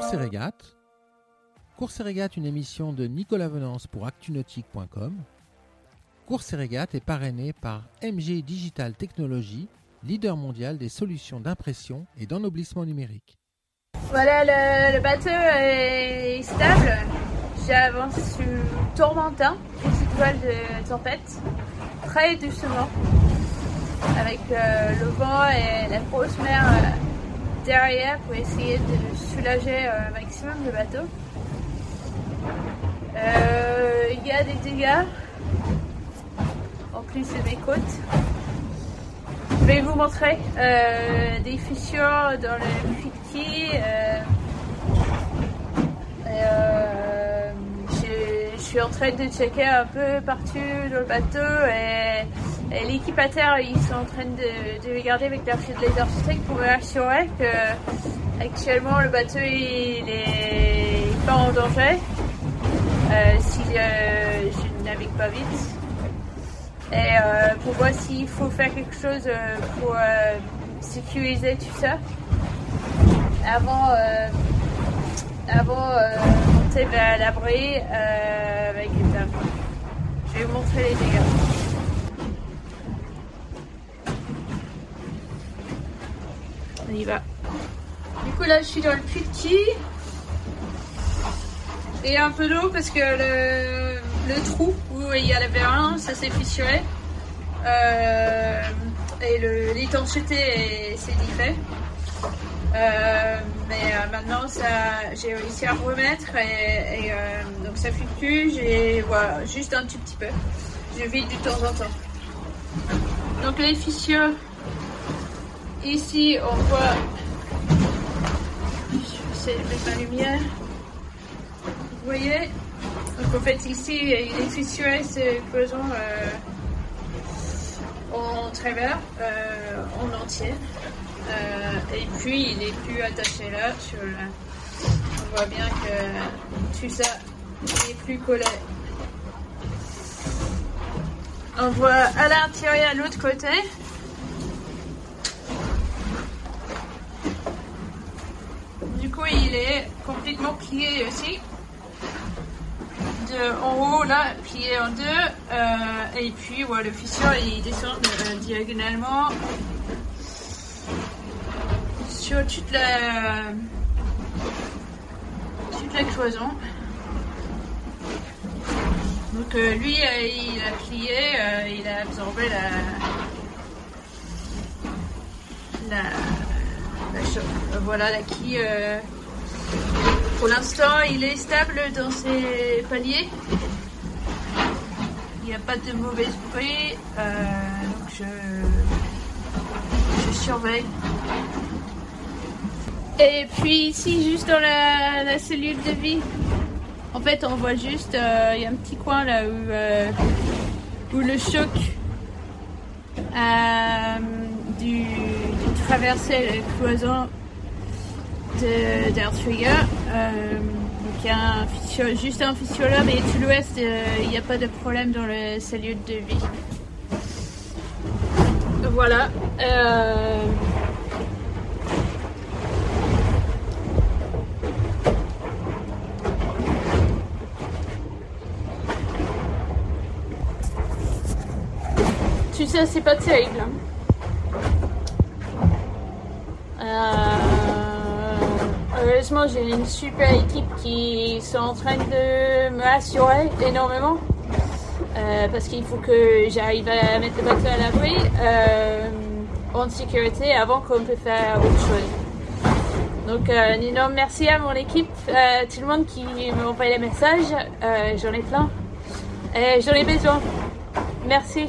Course et régate. Course et régate, une émission de Nicolas Venance pour actunautique.com. Course et régate est parrainé par MG Digital Technologies, leader mondial des solutions d'impression et d'ennoblissement numérique. Voilà, le, le bateau est stable. J'avance sur Tourmentin, petite voile de tempête, très doucement, avec euh, le vent et la grosse mer euh, derrière pour essayer de soulager euh, un maximum le bateau. Euh, Il y a des dégâts en plus des côtes. Je vais vous montrer euh, des fissures dans le euh, je, suis en train de checker un peu partout dans le bateau et l'équipe à terre ils sont en train de, de regarder avec leur fil de laser pour m'assurer que actuellement le bateau il est pas en danger euh, si euh, je navigue pas vite et euh, pour voir s'il faut faire quelque chose pour sécuriser tout ça avant avant monter vers l'abri avec les. Je vais vous montrer les dégâts. Du coup là je suis dans le puits et un peu d'eau parce que le, trou où il y a la vérin, ça s'est fissuré. Euh, et est- s'est défait. Euh, mais euh, maintenant, j'ai réussi à remettre et, et, donc ça fluctue. J'ai voilà, juste un tout petit peu. Je vide de temps en temps. Donc les fissures, ici on voit, je vais mettre ma lumière. Vous voyez? Donc en fait ici il est fissuré ce cloison euh, en travers, euh, en entier. Euh, et puis il est plus attaché là. Sur On voit bien que tout ça n'est plus collé. On voit à l'intérieur à l'autre côté. Du coup il est complètement plié aussi. De, en haut là plié en deux euh, et puis ouais, le fissure il descend euh, diagonalement. Sur toute la toute la cloison. Donc euh, lui il a plié il a absorbé la la, euh, voilà la quille euh, pour l'instant, il est stable dans ses paliers. Il n'y a pas de mauvais bruit. euh, donc je, surveille. Et puis ici, juste dans la, cellule de vie, en fait, on voit juste, il y a un petit coin là où, le choc traverser la cloison d'Air Trigger. Euh, donc il y a un juste un fissure là, mais tout l'ouest, euh, il n'y a pas de problème dans le cellule de vie. Voilà. Euh, ça, c'est pas terrible. Heureusement, j'ai une super équipe qui sont en train de me rassurer énormément. Euh, parce qu'il faut que j'arrive à mettre le bateau à l'abri euh, en sécurité avant qu'on peut faire autre chose. Donc, euh, un énorme merci à mon équipe, euh, tout le monde qui m'envoie les messages. Euh, j'en ai plein. J'en ai besoin. Merci.